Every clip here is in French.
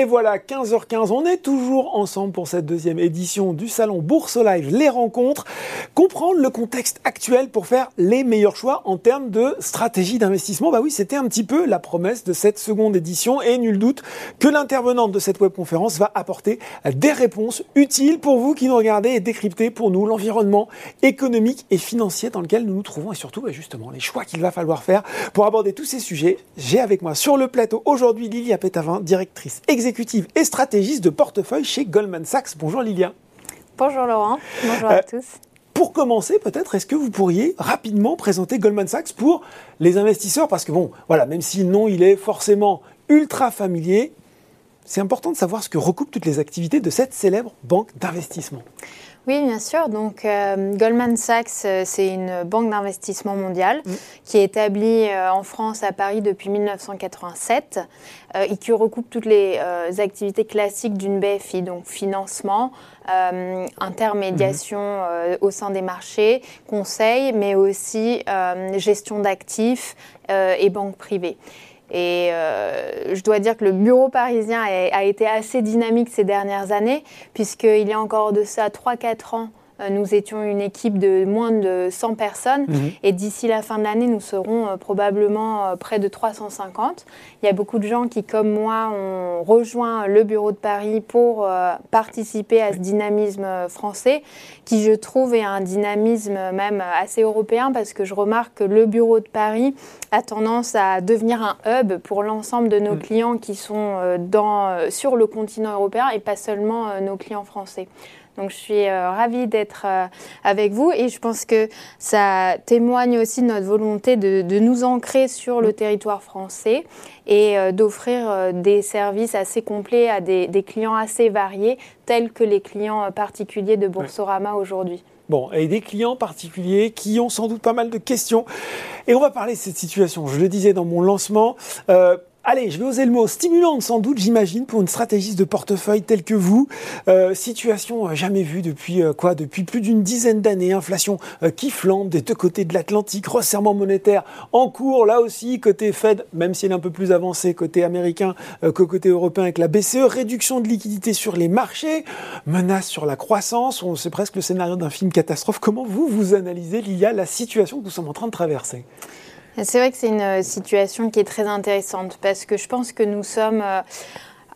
Et voilà, 15h15, on est toujours ensemble pour cette deuxième édition du salon Bourse Live, les rencontres, comprendre le contexte actuel pour faire les meilleurs choix en termes de stratégie d'investissement. Bah oui, c'était un petit peu la promesse de cette seconde édition et nul doute que l'intervenante de cette webconférence va apporter des réponses utiles pour vous qui nous regardez et décrypter pour nous l'environnement économique et financier dans lequel nous nous trouvons et surtout bah, justement les choix qu'il va falloir faire pour aborder tous ces sujets. J'ai avec moi sur le plateau aujourd'hui Lilia Pétavin, directrice exécutive et stratégiste de portefeuille chez Goldman Sachs. Bonjour Lilia. Bonjour Laurent, bonjour à euh, tous. Pour commencer, peut-être, est-ce que vous pourriez rapidement présenter Goldman Sachs pour les investisseurs? Parce que bon, voilà, même si le nom il est forcément ultra familier, c'est important de savoir ce que recoupent toutes les activités de cette célèbre banque d'investissement. Oui, bien sûr. Donc, euh, Goldman Sachs, euh, c'est une banque d'investissement mondiale mm. qui est établie euh, en France, à Paris, depuis 1987 et qui recoupe toutes les activités classiques d'une BFI, donc financement, intermédiation mm-hmm. au sein des marchés, conseil, mais aussi gestion d'actifs et banque privée. Et euh, je dois dire que le bureau parisien a, été assez dynamique ces dernières années, puisqu'il y a encore de ça 3-4 ans, nous étions une équipe de moins de 100 personnes mhm. et d'ici la fin de l'année, nous serons euh, probablement euh, près de 350. Il y a beaucoup de gens qui, comme moi, ont rejoint le bureau de Paris pour participer à ce dynamisme français, qui, je trouve, est un dynamisme même assez européen parce que je remarque que le bureau de Paris a tendance à devenir un hub pour l'ensemble de nos mm. clients qui sont dans, sur le continent européen et pas seulement nos clients français. Donc je suis euh, ravie d'être euh, avec vous et je pense que ça témoigne aussi de notre volonté de, nous ancrer sur le territoire français et euh, d'offrir des services assez complets à des, clients assez variés, tels que les clients particuliers de Boursorama aujourd'hui. Bon, et des clients particuliers qui ont sans doute pas mal de questions. Et on va parler de cette situation. Je le disais dans mon lancement allez, je vais oser le mot, stimulante sans doute, j'imagine, pour une stratégiste de portefeuille telle que vous. Euh, situation euh, jamais vue depuis euh, quoi Depuis plus d'une dizaine d'années. Inflation qui flambe des deux côtés de l'Atlantique, resserrement monétaire en cours, là aussi, côté Fed, même si elle est un peu plus avancée côté américain que côté européen avec la BCE, réduction de liquidité sur les marchés, menace sur la croissance. C'est presque le scénario d'un film catastrophe. Comment vous, vous analysez, Lilia, la situation que nous sommes en train de traverser? C'est vrai que c'est une euh, situation qui est très intéressante parce que je pense que nous sommes euh,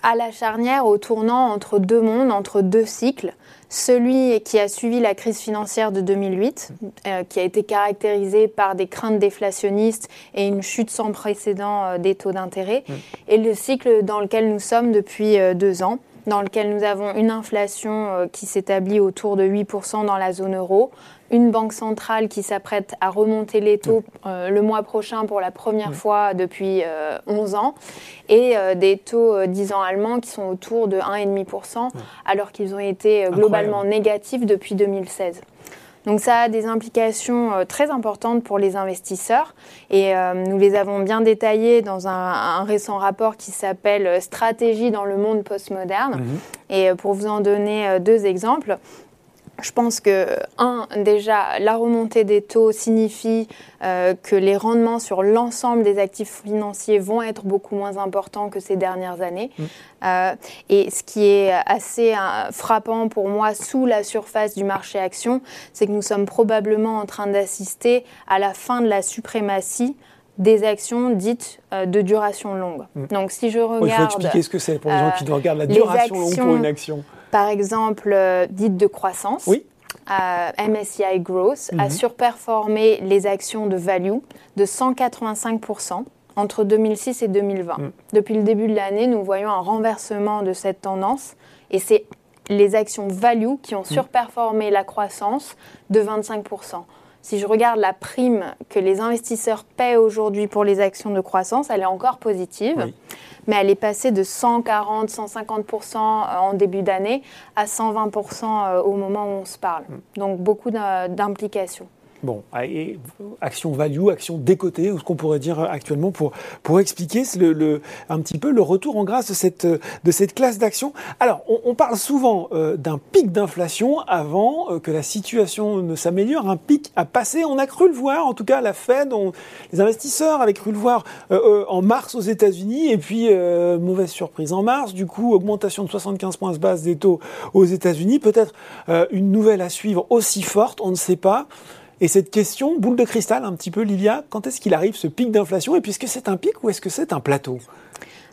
à la charnière, au tournant entre deux mondes, entre deux cycles. Celui qui a suivi la crise financière de 2008, euh, qui a été caractérisé par des craintes déflationnistes et une chute sans précédent des taux d'intérêt, et le cycle dans lequel nous sommes depuis deux ans dans lequel nous avons une inflation qui s'établit autour de 8% dans la zone euro, une banque centrale qui s'apprête à remonter les taux euh, le mois prochain pour la première fois depuis 11 euh, ans, et euh, des taux 10 ans allemands qui sont autour de 1,5%, alors qu'ils ont été globalement négatifs depuis 2016. Donc ça a des implications très importantes pour les investisseurs et nous les avons bien détaillées dans un, récent rapport qui s'appelle Stratégie dans le monde postmoderne. Mhm. Et pour vous en donner deux exemples, je pense que, un, déjà, la remontée des taux signifie euh, que les rendements sur l'ensemble des actifs financiers vont être beaucoup moins importants que ces dernières années. Mm. Euh, et ce qui est assez euh, frappant pour moi sous la surface du marché action, c'est que nous sommes probablement en train d'assister à la fin de la suprématie des actions dites de duration longue. Mm. Donc si je regarde... Il faut expliquer ce que c'est pour les gens qui regardent la duration longue pour une action par exemple, euh, dite de croissance. Oui. Euh, MSCI Growth a mhm. surperformé les actions de value de 185% entre 2006 et 2020. Mhm. Depuis le début de l'année, nous voyons un renversement de cette tendance et c'est les actions value qui ont mhm. surperformé la croissance de 25%. Si je regarde la prime que les investisseurs paient aujourd'hui pour les actions de croissance, elle est encore positive, mais elle est passée de 140, 150% en début d'année à 120% euh, au moment où on se parle. Mm. Donc beaucoup d'implications. Bon, action value, action décotée, ou ce qu'on pourrait dire actuellement pour, pour expliquer un petit peu le retour en grâce de cette, de cette classe d'action. Alors, on, parle souvent euh, d'un pic d'inflation avant euh, que la situation ne s'améliore. Un pic à passer, on a cru le voir, en tout cas la Fed, les investisseurs avaient cru le voir euh, en mars aux États-Unis, et puis mauvaise surprise en mars, du coup augmentation de 75 points de base des taux aux États-Unis, peut-être une nouvelle à suivre aussi forte, on ne sait pas. Et cette question, boule de cristal un petit peu, Lilia, quand est-ce qu'il arrive ce pic d'inflation Et puis est-ce que c'est un pic ou est-ce que c'est un plateau?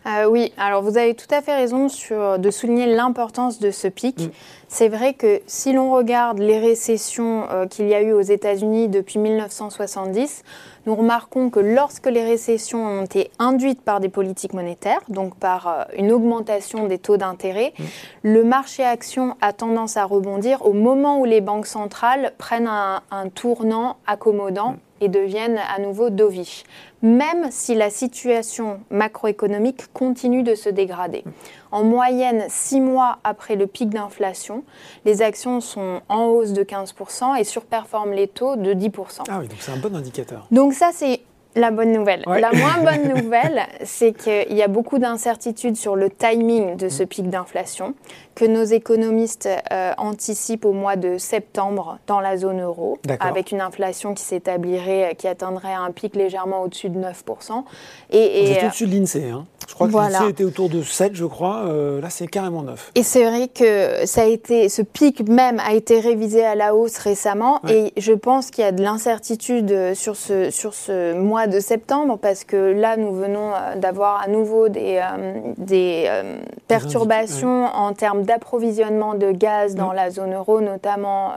Euh, oui, alors vous avez tout à fait raison sur, de souligner l'importance de ce pic. Mm. C'est vrai que si l'on regarde les récessions euh, qu'il y a eu aux États-Unis depuis 1970, nous remarquons que lorsque les récessions ont été induites par des politiques monétaires, donc par euh, une augmentation des taux d'intérêt, mm. le marché action a tendance à rebondir au moment où les banques centrales prennent un, tournant accommodant. Mm et deviennent à nouveau dovish, même si la situation macroéconomique continue de se dégrader. En moyenne, six mois après le pic d'inflation, les actions sont en hausse de 15% et surperforment les taux de 10%. Ah oui, donc c'est un bon indicateur. Donc ça, c'est la bonne nouvelle. La moins bonne nouvelle, c'est qu'il y a beaucoup d'incertitudes sur le timing de ce pic d'inflation, que nos économistes euh, anticipent au mois de septembre dans la zone euro, avec une inflation qui s'établirait, qui atteindrait un pic légèrement au-dessus de 9%. Et, et au-dessus de l'INSEE. Hein. Je crois que l'INSEE était autour de 7, je crois. Euh, là, c'est carrément 9. Et c'est vrai que ça a été, ce pic même a été révisé à la hausse récemment. Et je pense qu'il y a de l'incertitude sur ce, sur ce mois de septembre parce que là, nous venons euh, d'avoir à nouveau des, euh, des euh, perturbations en termes d'approvisionnement de gaz dans la zone euro, notamment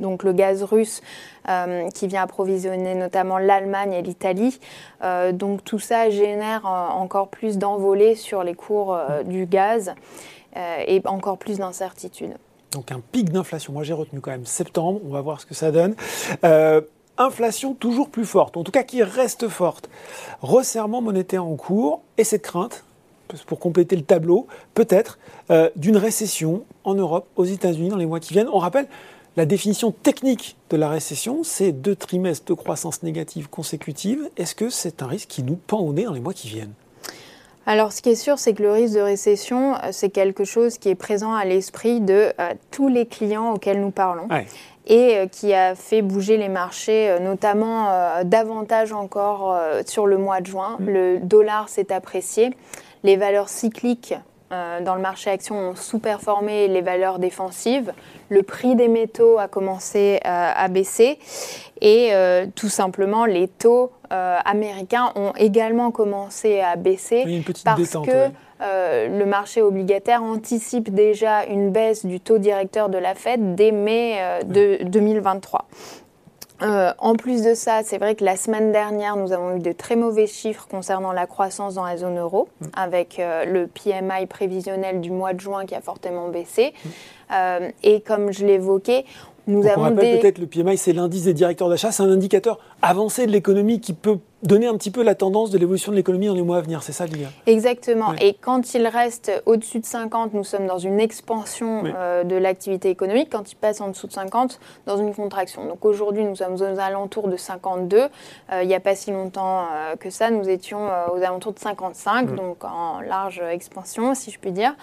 donc le gaz russe qui vient approvisionner notamment l'Allemagne et l'Italie. donc tout ça génère encore plus d'envolées sur les cours du gaz et encore plus d'incertitudes. Donc un pic d'inflation. Moi j'ai retenu quand même septembre, on va voir ce que ça donne inflation toujours plus forte, en tout cas qui reste forte, resserrement monétaire en cours et cette crainte, pour compléter le tableau, peut-être euh, d'une récession en Europe, aux États-Unis dans les mois qui viennent. On rappelle la définition technique de la récession, c'est deux trimestres de croissance négative consécutive. Est-ce que c'est un risque qui nous pend au nez dans les mois qui viennent? Alors, ce qui est sûr, c'est que le risque de récession, euh, c'est quelque chose qui est présent à l'esprit de euh, tous les clients auxquels nous parlons et euh, qui a fait bouger les marchés, euh, notamment euh, davantage encore sur le mois de juin. Mm. Le dollar s'est apprécié. Les valeurs cycliques dans le marché action ont sous-performé les valeurs défensives. Le prix des métaux a commencé à baisser et tout simplement les taux américains ont également commencé à baisser parce que euh, le marché obligataire anticipe déjà une baisse du taux directeur de la Fed dès mai euh, de 2023. Euh, en plus de ça, c'est vrai que la semaine dernière, nous avons eu de très mauvais chiffres concernant la croissance dans la zone euro, avec le PMI prévisionnel du mois de juin qui a fortement baissé. Et comme je l'évoquais, nous avons on rappelle peut-être le PMI, c'est l'indice des directeurs d'achat, c'est un indicateur avancé de l'économie qui peut donner un petit peu la tendance de l'évolution de l'économie dans les mois à venir, c'est ça Lilia Exactement. Et quand il reste au-dessus de 50, nous sommes dans une expansion euh, de l'activité économique. Quand il passe en dessous de 50, dans une contraction. Donc aujourd'hui, nous sommes aux alentours de 52. Euh, il n'y a pas si longtemps euh, que ça, nous étions aux alentours de 55, donc en large expansion, si je puis dire.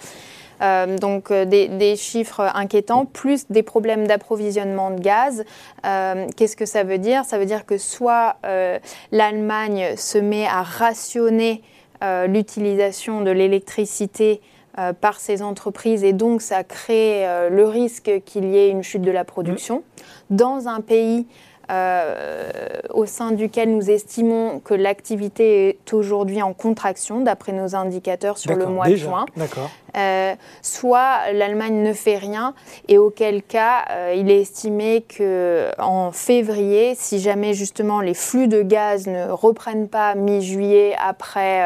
Euh, donc euh, des, chiffres inquiétants, plus des problèmes d'approvisionnement de gaz. Euh, qu'est-ce que ça veut dire? Ça veut dire que soit l'Allemagne se met à rationner l'utilisation de l'électricité par ces entreprises et donc ça crée le risque qu'il y ait une chute de la production. Dans un pays euh, au sein duquel nous estimons que l'activité est aujourd'hui en contraction, d'après nos indicateurs sur le mois de juin. Euh, soit l'Allemagne ne fait rien, et auquel cas euh, il est estimé que en février, si jamais justement les flux de gaz ne reprennent pas mi-juillet après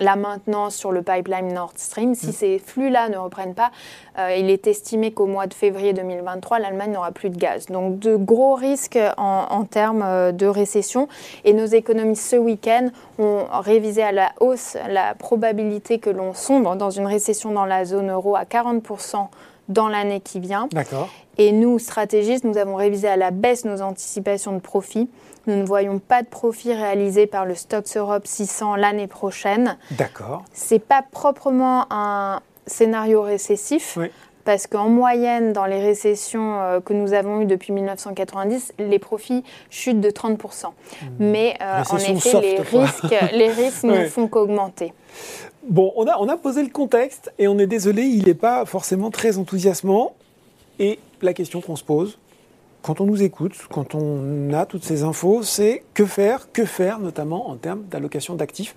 la maintenance sur le pipeline Nord Stream, si mm. ces flux-là ne reprennent pas, il est estimé qu'au mois de février 2023, l'Allemagne n'aura plus de gaz. Donc de gros risques en en, termes euh, de récession. Et nos économistes ce week-end ont révisé à la hausse la probabilité que l'on sombre dans une récession dans la zone euro à 40% dans l'année qui vient. D'accord. Et nous, stratégistes, nous avons révisé à la baisse nos anticipations de profit. Nous ne voyons pas de profit réalisé par le Stocks Europe 600 l'année prochaine. D'accord. C'est pas proprement un scénario récessif. Oui. Parce qu'en moyenne, dans les récessions euh, que nous avons eues depuis 1990, les profits chutent de 30%. Mais euh, en effet, soft, les risques, les risques ne font qu'augmenter. Bon, on a, on a posé le contexte et on est désolé, il n'est pas forcément très enthousiasmant. Et la question qu'on se pose, quand on nous écoute, quand on a toutes ces infos, c'est que faire, que faire, notamment en termes d'allocation d'actifs.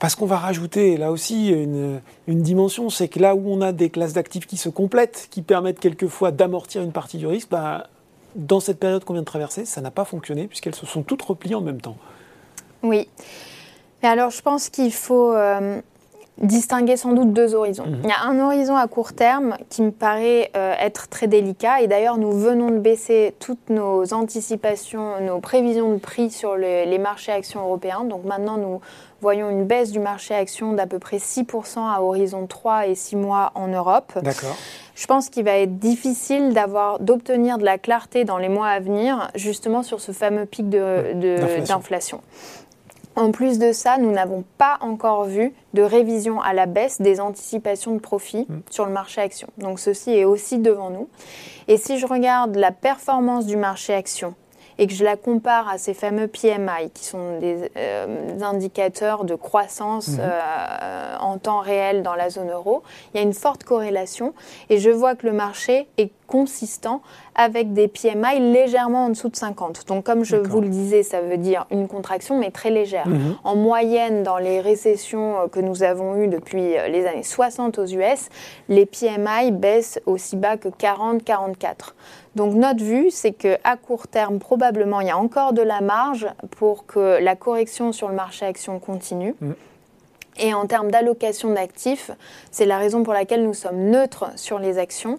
Parce qu'on va rajouter là aussi une, dimension, c'est que là où on a des classes d'actifs qui se complètent, qui permettent quelquefois d'amortir une partie du risque, bah, dans cette période qu'on vient de traverser, ça n'a pas fonctionné puisqu'elles se sont toutes repliées en même temps. Oui. Mais alors, je pense qu'il faut euh, distinguer sans doute deux horizons. Mhm. Il y a un horizon à court terme qui me paraît euh, être très délicat. Et d'ailleurs, nous venons de baisser toutes nos anticipations, nos prévisions de prix sur le- les marchés actions européens. Donc maintenant, nous voyons une baisse du marché actions d'à peu près 6% à horizon 3 et 6 mois en Europe. D'accord. Je pense qu'il va être difficile d'avoir, d'obtenir de la clarté dans les mois à venir, justement sur ce fameux pic de- de- D'inflation. d'inflation. En plus de ça, nous n'avons pas encore vu de révision à la baisse des anticipations de profit Mm. sur le marché action. Donc ceci est aussi devant nous. Et si je regarde la performance du marché action et que je la compare à ces fameux PMI, qui sont des euh, indicateurs de croissance Mhm. euh, en temps réel dans la zone euro, il y a une forte corrélation et je vois que le marché est consistant avec des PMI légèrement en dessous de 50. Donc comme je vous le disais, ça veut dire une contraction mais très légère. Mhm. En moyenne, dans les récessions euh, que nous avons eues depuis euh, les années 60 aux US, les PMI baissent aussi bas que 40-44. Donc notre vue, c'est qu'à court terme, probablement, il y a encore de la marge pour que la correction sur le marché action continue. Mm. Et en termes d'allocation d'actifs, c'est la raison pour laquelle nous sommes neutres sur les actions,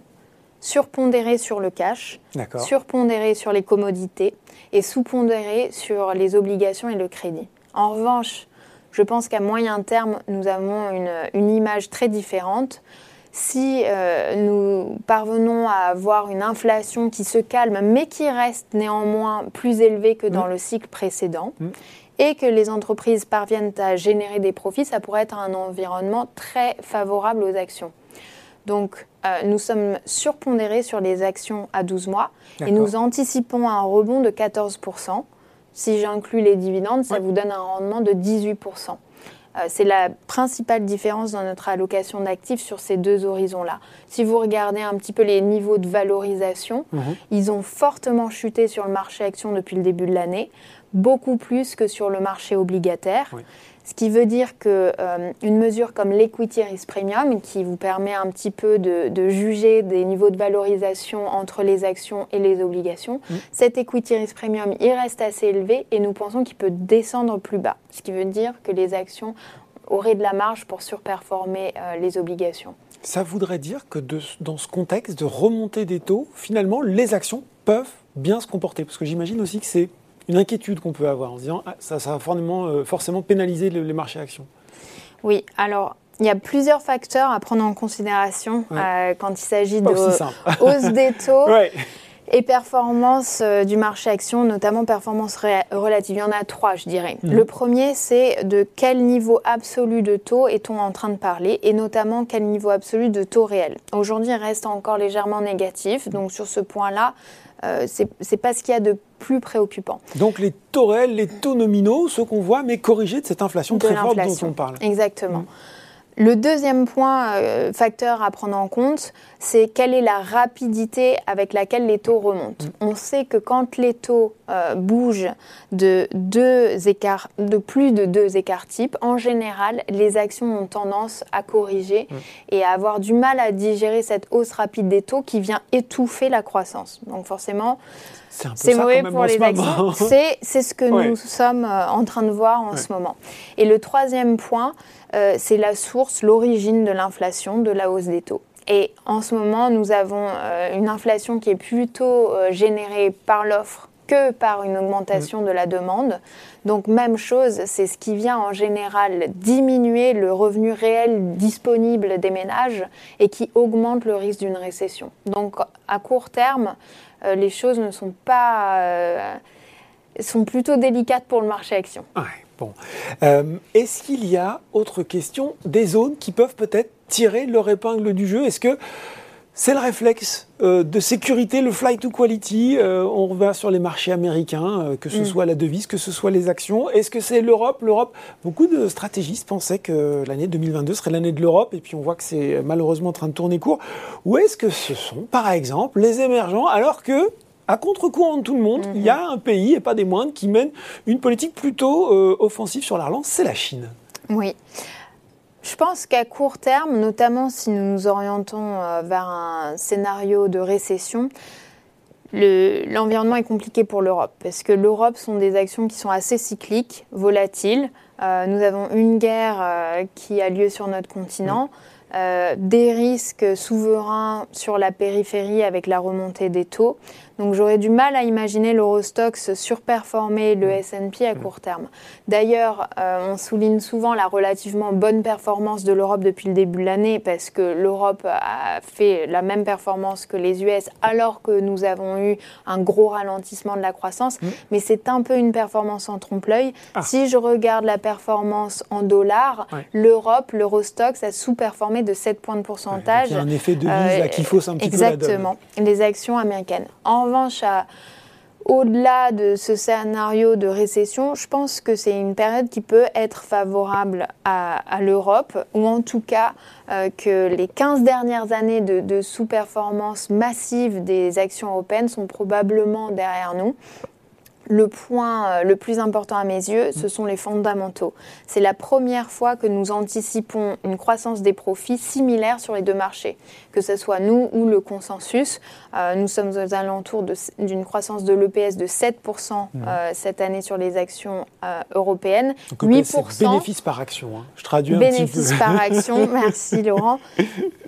surpondérés sur le cash, surpondéré sur les commodités et sous-pondéré sur les obligations et le crédit. En revanche, je pense qu'à moyen terme, nous avons une, une image très différente. Si euh, nous parvenons à avoir une inflation qui se calme, mais qui reste néanmoins plus élevée que dans Mm. le cycle précédent, Mm. et que les entreprises parviennent à générer des profits, ça pourrait être un environnement très favorable aux actions. Donc, euh, nous sommes surpondérés sur les actions à 12 mois et nous anticipons un rebond de 14%. Si j'inclus les dividendes, ça Ouais. vous donne un rendement de 18%. Euh, C'est la principale différence dans notre allocation d'actifs sur ces deux horizons-là. Si vous regardez un petit peu les niveaux de valorisation, Mhm. ils ont fortement chuté sur le marché action depuis le début de l'année, beaucoup plus que sur le marché obligataire. Oui. Ce qui veut dire que euh, une mesure comme l'equity risk premium, qui vous permet un petit peu de, de juger des niveaux de valorisation entre les actions et les obligations, Mm. cet equity risk premium, il reste assez élevé et nous pensons qu'il peut descendre plus bas. Ce qui veut dire que les actions auraient de la marge pour surperformer euh, les obligations. Ça voudrait dire que de- dans ce contexte de remontée des taux, finalement, les actions peuvent bien se comporter. Parce que j'imagine aussi que c'est une inquiétude qu'on peut avoir en se disant ah, ça, ça va forcément, euh, forcément pénaliser le- les marchés actions. Oui, alors il y a plusieurs facteurs à prendre en considération Ouais. euh, quand il s'agit de hausse des taux ouais. et performance euh, du marché action, notamment performance relative. Il y en a trois, je dirais. Mhm. Le premier, c'est de quel niveau absolu de taux est-on en train de parler, et notamment quel niveau absolu de taux réel. Aujourd'hui, il reste encore légèrement négatif, donc sur ce point-là, euh, c'est pas ce qu'il y a de plus préoccupant. Donc les taux réels, les taux nominaux, ceux qu'on voit, mais corrigés de cette inflation De très forte dont on parle. Exactement. Mm. Le deuxième point, euh, facteur à prendre en compte, c'est quelle est la rapidité avec laquelle les taux remontent. Mm. On sait que quand les taux euh, bougent de, deux écarts, de plus de deux écarts types, en général, les actions ont tendance à corriger Mm. et à avoir du mal à digérer cette hausse rapide des taux qui vient étouffer la croissance. Donc forcément, C'est mauvais pour les actions. C'est, ce que Ouais. nous sommes euh, en train de voir en Ouais. ce moment. Et le troisième point, euh, c'est la source, l'origine de l'inflation, de la hausse des taux. Et en ce moment, nous avons euh, une inflation qui est plutôt euh, générée par l'offre que par une augmentation de la demande. Donc même chose, c'est ce qui vient en général diminuer le revenu réel disponible des ménages et qui augmente le risque d'une récession. Donc à court terme, euh, les choses ne sont pas sont plutôt délicates pour le marché action. Bon. Euh, est-ce qu'il y a autre question des zones qui peuvent peut-être tirer leur épingle du jeu? Est-ce que c'est le réflexe euh, de sécurité, le flight to quality. Euh, on va sur les marchés américains, euh, que ce mm. soit la devise, que ce soit les actions. Est-ce que c'est l'Europe? L'Europe, beaucoup de stratégistes pensaient que l'année 2022 serait l'année de l'Europe, et puis on voit que c'est malheureusement en train de tourner court. Ou est-ce que ce sont, par exemple, les émergents, alors que à contre-courant de tout le monde, il y a mm-hmm. un pays, et pas des moindres, qui mène une politique plutôt offensive sur la relance, c'est la Chine. Oui. Je pense qu'à court terme, notamment si nous nous orientons euh, vers un scénario de récession, l'environnement est compliqué pour l'Europe parce que l'Europe sont des actions qui sont assez cycliques, volatiles. Euh, nous avons une guerre euh, qui a lieu sur notre continent. des risques souverains sur la périphérie avec la remontée des taux. Donc j'aurais du mal à imaginer l'Eurostox surperformer le S&P à court terme. D'ailleurs, euh, on souligne souvent la relativement bonne performance de l'Europe depuis le début de l'année parce que l'Europe a fait la même performance que les US alors que nous avons eu un gros ralentissement de la croissance. Mm. Mais c'est un peu une performance en trompe-l'œil. Ah. Si je regarde la performance en dollars, l'Europe, l'Eurostox a sous-performé de 7 points de pourcentage. il y a un effet de mise euh, qui fausse un petit peu la donne. Exactement. Les actions américaines. En revanche, au-delà de ce scénario de récession, je pense que c'est une période qui peut être favorable à, l'Europe, ou en tout cas euh, que les 15 dernières années de, de sous-performance massive des actions européennes sont probablement derrière nous le point euh, le plus important à mes yeux, ce sont les fondamentaux. C'est la première fois que nous anticipons une croissance des profits similaire sur les deux marchés, que ce soit nous ou le consensus. Euh, nous sommes aux alentours d'une croissance de l'EPS de 7% euh, cette année sur les actions européennes. Donc, 8%. Bénéfice par action, hein. je traduis un bénéfice petit peu. par action, merci Laurent.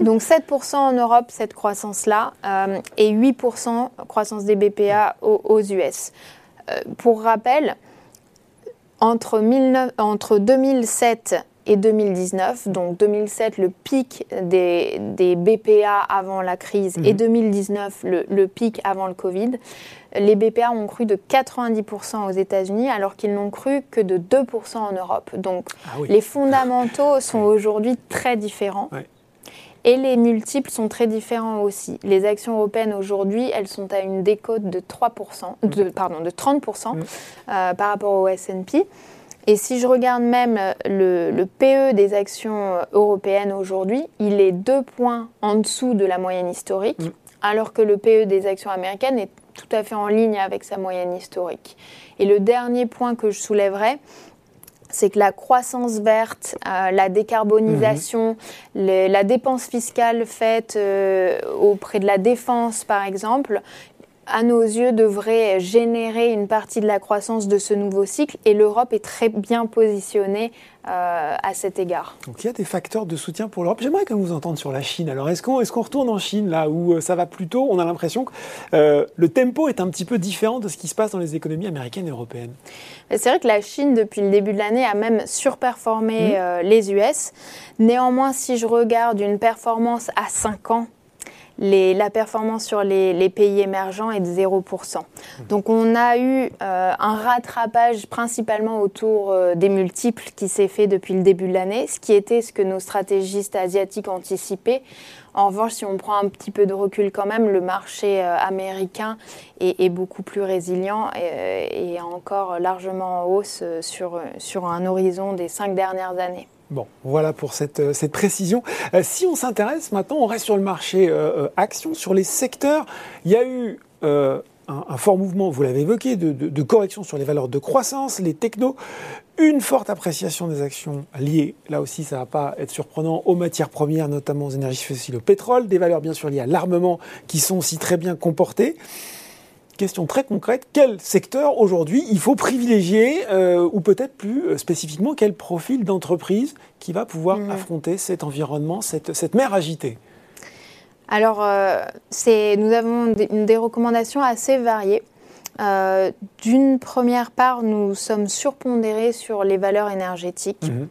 Donc 7% en Europe, cette croissance-là, et 8% croissance des BPA aux US. Euh, pour rappel, entre, 2007 et 2019, donc 2007 le pic des, BPA avant la crise et 2019 mhm. le, pic avant le Covid, les BPA ont cru de 90% aux États-Unis alors qu'ils n'ont cru que de 2% en Europe. Donc ah les fondamentaux sont aujourd'hui très différents. Et les multiples sont très différents aussi. Les actions européennes aujourd'hui, elles sont à une décote de 3%, de, pardon, de 30% euh, par rapport au S&P. Et si je regarde même le, le, PE des actions européennes aujourd'hui, il est deux points en dessous de la moyenne historique, alors que le PE des actions américaines est tout à fait en ligne avec sa moyenne historique. Et le dernier point que je soulèverais, c'est que la croissance verte, euh, la décarbonisation, mhm. la dépense fiscale faite euh, auprès de la défense, par exemple, à nos yeux, devrait générer une partie de la croissance de ce nouveau cycle et l'Europe est très bien positionnée euh, à cet égard. Donc il y a des facteurs de soutien pour l'Europe. J'aimerais que vous entendre sur la Chine. Alors est-ce qu'on est qu'on retourne en Chine là où euh, ça va plutôt On a l'impression que euh, le tempo est un petit peu différent de ce qui se passe dans les économies américaines et européennes. C'est vrai que la Chine, depuis le début de l'année, a même surperformé mmh. les US. Néanmoins, si je regarde une performance à 5 ans la performance sur les, pays émergents est de 0%. Donc on a eu euh, un rattrapage principalement autour euh, des multiples qui s'est fait depuis le début de l'année, ce qui était ce que nos stratégistes asiatiques anticipaient. En revanche, si on prend un petit peu de recul quand même, le marché euh, américain est, beaucoup plus résilient et, et, encore largement en hausse sur, sur un horizon des cinq dernières années. Bon, voilà pour cette, euh, cette précision. Euh, si on s'intéresse maintenant, on reste sur le marché euh, action, sur les secteurs. Il y a eu un, fort mouvement, vous l'avez évoqué, de, correction sur les valeurs de croissance, les technos, une forte appréciation des actions liées, là aussi ça ne va pas être surprenant, aux matières premières, notamment aux énergies fossiles, au pétrole, des valeurs bien sûr liées à l'armement qui sont aussi très bien comportées. Question très concrète, quel secteur aujourd'hui il faut privilégier euh, ou peut-être plus euh, spécifiquement quel profil d'entreprise qui va pouvoir mmh. affronter cet environnement, cette, cette mer agitée? Alors, euh, nous avons des, des, recommandations assez variées. D'une première part, nous sommes surpondérés sur les valeurs énergétiques. Mhm.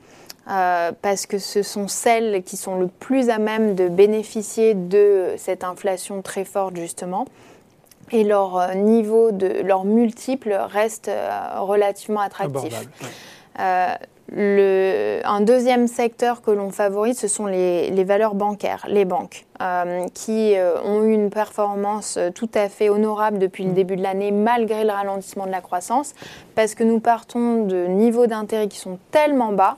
parce que ce sont celles qui sont le plus à même de bénéficier de cette inflation très forte justement et leur niveau de leur multiple reste relativement attractif. Le, un deuxième secteur que l'on favorise, ce sont les, valeurs bancaires, les banques, euh, qui euh, ont eu une performance tout à fait honorable depuis le mm. début de l'année, malgré le ralentissement de la croissance, parce que nous partons de niveaux d'intérêt qui sont tellement bas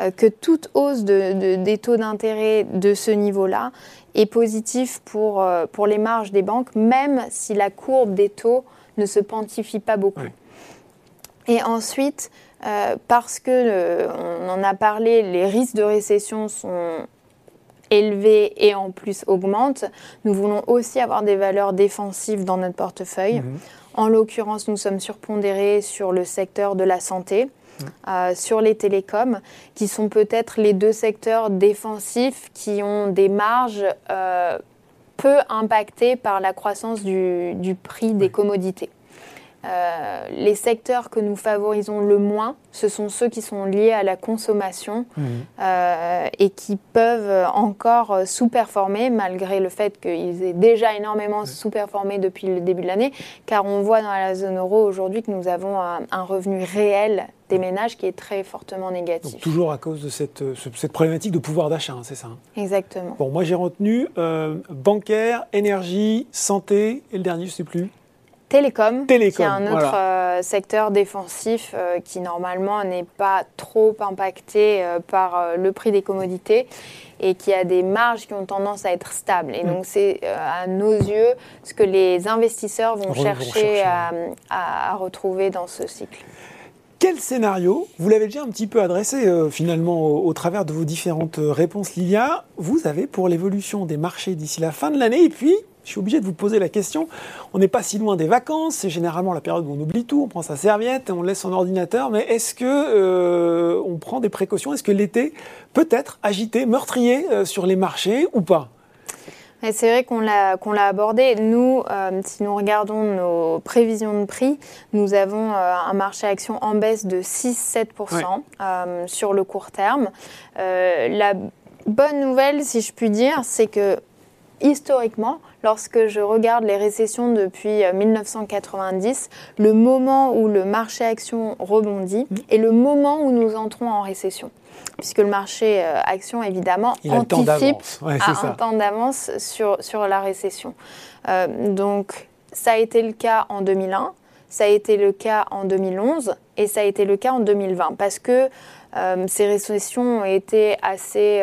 euh, que toute hausse des taux d'intérêt de ce niveau-là est positif pour, pour les marges des banques, même si la courbe des taux ne se quantifie pas beaucoup. Et ensuite, euh, parce que, euh, on en a parlé, les risques de récession sont élevés et en plus augmentent, nous voulons aussi avoir des valeurs défensives dans notre portefeuille. Mhm. En l'occurrence, nous sommes surpondérés sur le secteur de la santé. Euh, sur les télécoms, qui sont peut-être les deux secteurs défensifs qui ont des marges peu impactées par la croissance du, prix des commodités. Euh, les secteurs que nous favorisons le moins, ce sont ceux qui sont liés à la consommation mmh. euh, et qui peuvent encore sous-performer malgré le fait qu'ils aient déjà énormément sous-performé depuis le début de l'année, car on voit dans la zone euro aujourd'hui que nous avons un, revenu réel des ménages qui est très fortement négatif. Donc, toujours à cause de cette, cette problématique de pouvoir d'achat, hein, c'est ça hein? Exactement. Bon, moi j'ai retenu euh, bancaire, énergie, santé, et le dernier, je ne sais plus. Télécom, qui est un autre euh, secteur défensif euh, qui normalement n'est pas trop impacté euh, par le prix des commodités et qui a des marges qui ont tendance à être stables. Et mm. donc c'est à nos yeux ce que les investisseurs vont, chercher, à, retrouver dans ce cycle. Quel scénario, vous l'avez déjà un petit peu adressé finalement au, travers de vos différentes réponses, Lilia, vous avez pour l'évolution des marchés d'ici la fin de l'année et puis je suis obligé de vous poser la question. On n'est pas si loin des vacances, c'est généralement la période où on oublie tout, on prend sa serviette, on laisse son ordinateur, mais est-ce que euh, on prend des précautions? Est-ce que l'été peut être agité, meurtrier euh, sur les marchés ou pas? C'est vrai qu'on l'a qu'on l'a abordé. Nous, euh, si nous regardons nos prévisions de prix, nous avons un marché action en baisse de 6-7% sur le court terme. la bonne nouvelle, si je puis dire, c'est que historiquement, lorsque je regarde les récessions depuis 1990, euh, le moment où le marché action rebondit mmh. est le moment où nous entrons en récession. Puisque le marché euh, action, évidemment, anticipe à un temps d'avance sur, sur la récession. Euh, donc, ça a été le cas en 2001, ça a été le cas en 2011 et ça a été le cas en 2020. Parce que ces récessions ont été assez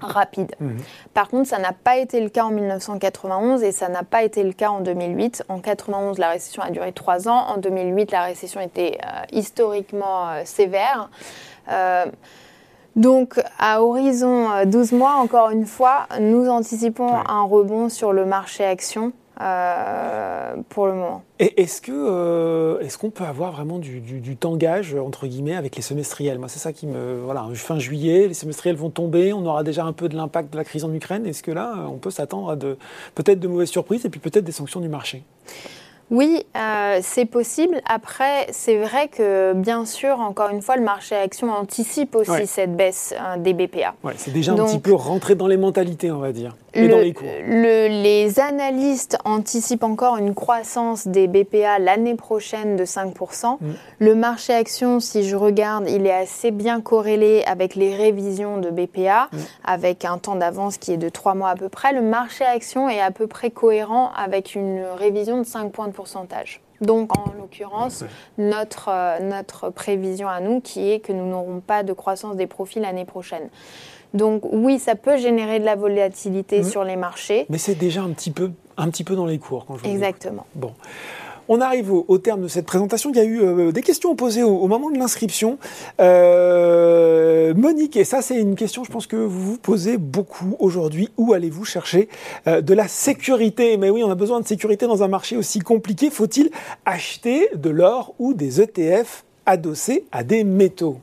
rapide. Mhm. Par contre, ça n'a pas été le cas en 1991 et ça n'a pas été le cas en 2008. En 91, la récession a duré trois ans. En 2008, la récession était euh, historiquement euh, sévère. Euh, donc, à horizon 12 mois, encore une fois, nous anticipons un rebond sur le marché action euh, pour le moment. Et est-ce que euh, est-ce qu'on peut avoir vraiment du, du, tangage entre guillemets avec les semestriels? Moi, c'est ça qui me voilà. Fin juillet, les semestriels vont tomber. On aura déjà un peu de l'impact de la crise en Ukraine. Est-ce que là, on peut s'attendre à de peut-être de mauvaises surprises et puis peut-être des sanctions du marché? Oui, euh, c'est possible. Après, c'est vrai que, bien sûr, encore une fois, le marché action anticipe aussi cette baisse hein, des BPA. Ouais, c'est déjà un petit peu rentré dans les mentalités, on va dire, et dans les cours. les analystes anticipent encore une croissance des BPA l'année prochaine de 5%. Mm. Le marché action, si je regarde, il est assez bien corrélé avec les révisions de BPA, mm. avec un temps d'avance qui est de 3 mois à peu près. Le marché action est à peu près cohérent avec une révision de 5 points de pourcentage. Donc, en l'occurrence, notre, euh, notre prévision à nous qui est que nous n'aurons pas de croissance des profits l'année prochaine. Donc, oui, ça peut générer de la volatilité mmh. sur les marchés. Mais c'est déjà un petit, peu, un petit peu dans les cours quand je Exactement. Bon. On arrive au, terme de cette présentation. Il y a eu euh, des questions posées au, moment de l'inscription. Euh, Monique, et ça c'est une question, je pense que vous vous posez beaucoup aujourd'hui. Où allez-vous chercher euh, de la sécurité? Mais oui, on a besoin de sécurité dans un marché aussi compliqué. Faut-il acheter de l'or ou des ETF adossés à des métaux?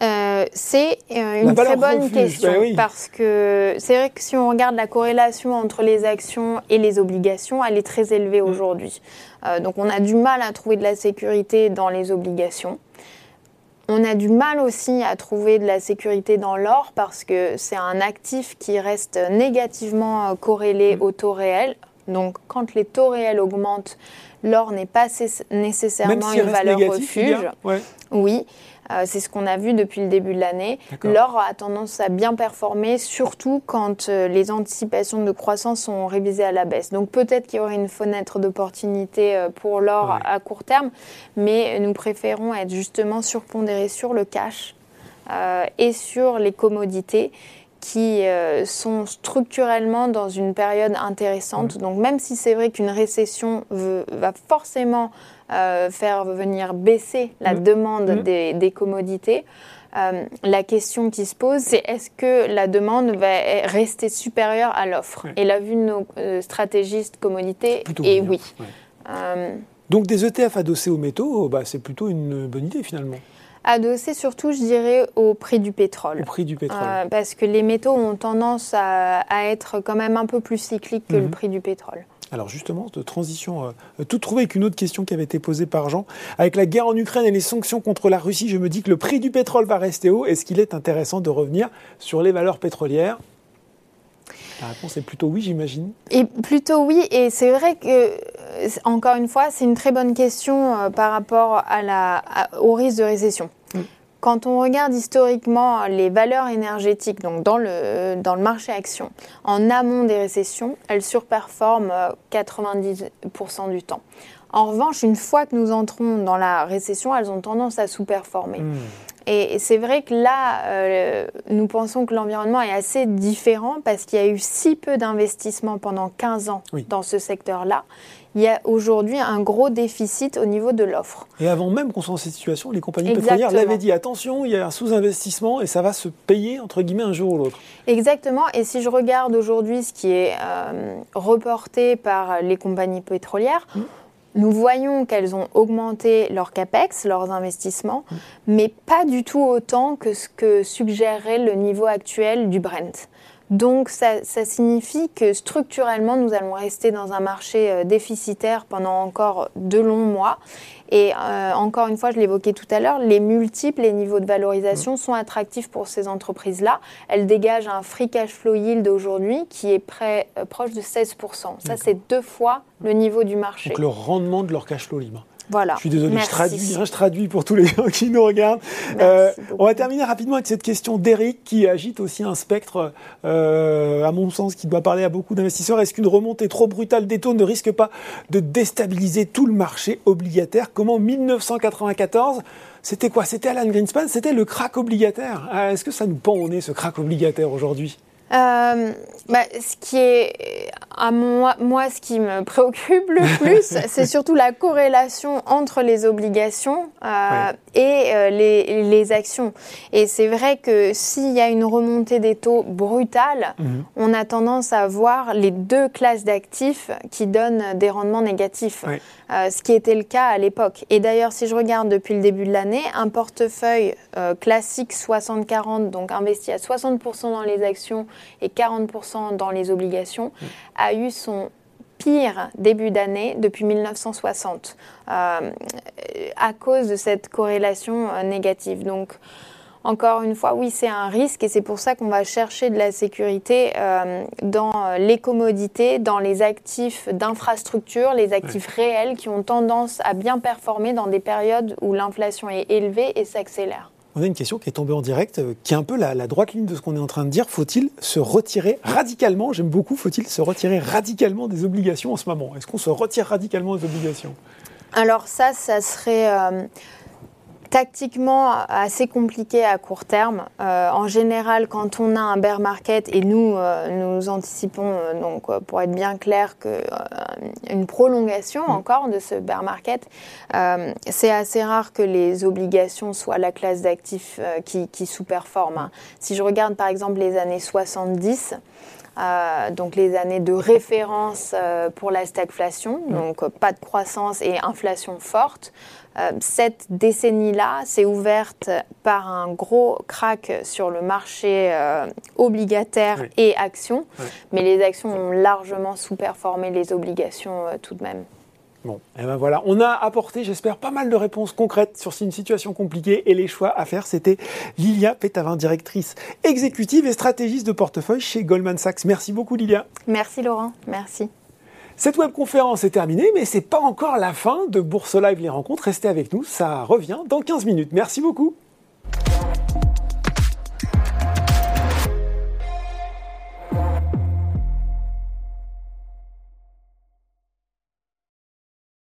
C'est une très bonne question ben parce que c'est vrai que si on regarde la corrélation entre les actions et les obligations, elle est très élevée mm. aujourd'hui. donc on a du mal à trouver de la sécurité dans les obligations. On a du mal aussi à trouver de la sécurité dans l'or parce que c'est un actif qui reste négativement corrélé mm. au taux réel. Donc quand les taux réels augmentent, l'or n'est pas nécessairement une valeur refuge. Oui, euh, c'est ce qu'on a vu depuis le début de l'année. L'or a tendance à bien performer, surtout quand euh, les anticipations de croissance sont révisées à la baisse. Donc peut-être qu'il y aurait une fenêtre d'opportunité euh, pour l'or à court terme, mais nous préférons être justement surpondérés sur le cash et sur les commodités qui sont structurellement dans une période intéressante. Donc même si c'est vrai qu'une récession va forcément euh, faire venir baisser la mm. demande mm. Des, commodités. Euh, la question qui se pose, c'est est-ce que la demande va rester supérieure à l'offre Et la vue de nos euh, stratégistes commodités est oui. Donc des ETF adossés aux métaux, bah, c'est plutôt une bonne idée finalement adossés surtout, je dirais, au prix du pétrole. Au prix du pétrole. parce que les métaux ont tendance à, être quand même un peu plus cycliques que le mhm. prix du pétrole. Alors justement, de transition, euh, tout trouvé avec une autre question qui avait été posée par Jean. Avec la guerre en Ukraine et les sanctions contre la Russie, je me dis que le prix du pétrole va rester haut. Est-ce qu'il est intéressant de revenir sur les valeurs pétrolières? La réponse est plutôt oui, j'imagine. Et plutôt oui, et c'est vrai que, euh, encore une fois, c'est une très bonne question euh, par rapport à la, au risque de récession. Quand on regarde historiquement les valeurs énergétiques, donc dans le, dans le marché action, en amont des récessions, elles surperforment 90% euh, du temps. En revanche, une fois que nous entrons dans la récession, elles ont tendance à sous-performer. Hmm. Et c'est vrai que là, euh, nous pensons que l'environnement est assez différent parce qu'il y a eu si peu d'investissements pendant 15 ans dans ce secteur-là il y a aujourd'hui un gros déficit au niveau de l'offre. Et avant même qu'on soit dans cette situation, les compagnies pétrolières l'avaient dit attention, il y a un sous-investissement et ça va se payer entre guillemets un jour ou l'autre. Exactement. Et si je regarde aujourd'hui ce qui est euh, reporté par les compagnies pétrolières, mmh. Nous voyons qu'elles ont augmenté leur capex, leurs investissements, mmh. mais pas du tout autant que ce que suggérerait le niveau actuel du Brent. Donc ça, signifie que structurellement, nous allons rester dans un marché euh, déficitaire pendant encore de longs mois. Et euh, encore une fois, je l'évoquais tout à l'heure, les multiples, les niveaux de valorisation mmh. sont attractifs pour ces entreprises-là. Elles dégagent un free cash flow yield aujourd'hui qui est près, euh, proche de 16%. Ça, c'est deux fois le niveau du marché. Donc le rendement de leur cash flow libre. Voilà. Je suis désolé, je traduis, hein, je traduis, pour tous les gens qui nous regardent. Euh, on va terminer rapidement avec cette question d'Eric qui agite aussi un spectre, euh, à mon sens, qui doit parler à beaucoup d'investisseurs. Est-ce qu'une remontée trop brutale des taux ne risque pas de déstabiliser tout le marché obligataire? Comme en 1994 c'était quoi? C'était Alan Greenspan? C'était le crack obligataire? Euh, est-ce que ça nous pend au nez, ce crack obligataire aujourd'hui? Euh, bah, ce qui est, à moi, moi, ce qui me préoccupe le plus, c'est surtout la corrélation entre les obligations euh, et euh, les, les, actions. Et c'est vrai que s'il y a une remontée des taux brutale, mhm. on a tendance à voir les deux classes d'actifs qui donnent des rendements négatifs, ce qui était le cas à l'époque. Et d'ailleurs, si je regarde depuis le début de l'année, un portefeuille classique 60-40, donc investi à 60% dans les actions et 40% dans les obligations, a eu son pire début d'année depuis 1960 euh, à cause de cette corrélation euh, négative. Donc, encore une fois, oui, c'est un risque et c'est pour ça qu'on va chercher de la sécurité euh, dans les commodités, dans les actifs d'infrastructure, les actifs réels qui ont tendance à bien performer dans des périodes où l'inflation est élevée et s'accélère. On a une question qui est tombée en direct, euh, qui est un peu la, droite ligne de ce qu'on est en train de dire. Faut-il se retirer radicalement? J'aime beaucoup. Faut-il se retirer radicalement des obligations en ce moment? Est-ce qu'on se retire radicalement des obligations? Alors ça, ça serait euh, tactiquement assez compliqué à court terme. Euh, en général, quand on a un bear market, et nous, euh, nous anticipons, euh, donc, pour être bien clair, que, une prolongation mm. encore de ce bear market, c'est assez rare que les obligations soient la classe d'actifs qui, qui sous-performe. Si je regarde par exemple les années 70, donc les années de référence pour la stagflation, mm. donc pas de croissance et inflation forte. euh, cette décennie-là s'est ouverte par un gros crack sur le marché euh, obligataire et actions, mais les actions ont largement sous-performé les obligations tout de même. Bon, et eh ben voilà, on a apporté, j'espère, pas mal de réponses concrètes sur une situation compliquée et les choix à faire. C'était Lilia Pétavin, directrice exécutive et stratégiste de portefeuille chez Goldman Sachs. Merci beaucoup, Lilia. Merci, Laurent. Merci. Cette webconférence est terminée, mais c'est pas encore la fin de Bourse Live les rencontres. Restez avec nous, ça revient dans 15 minutes. Merci beaucoup.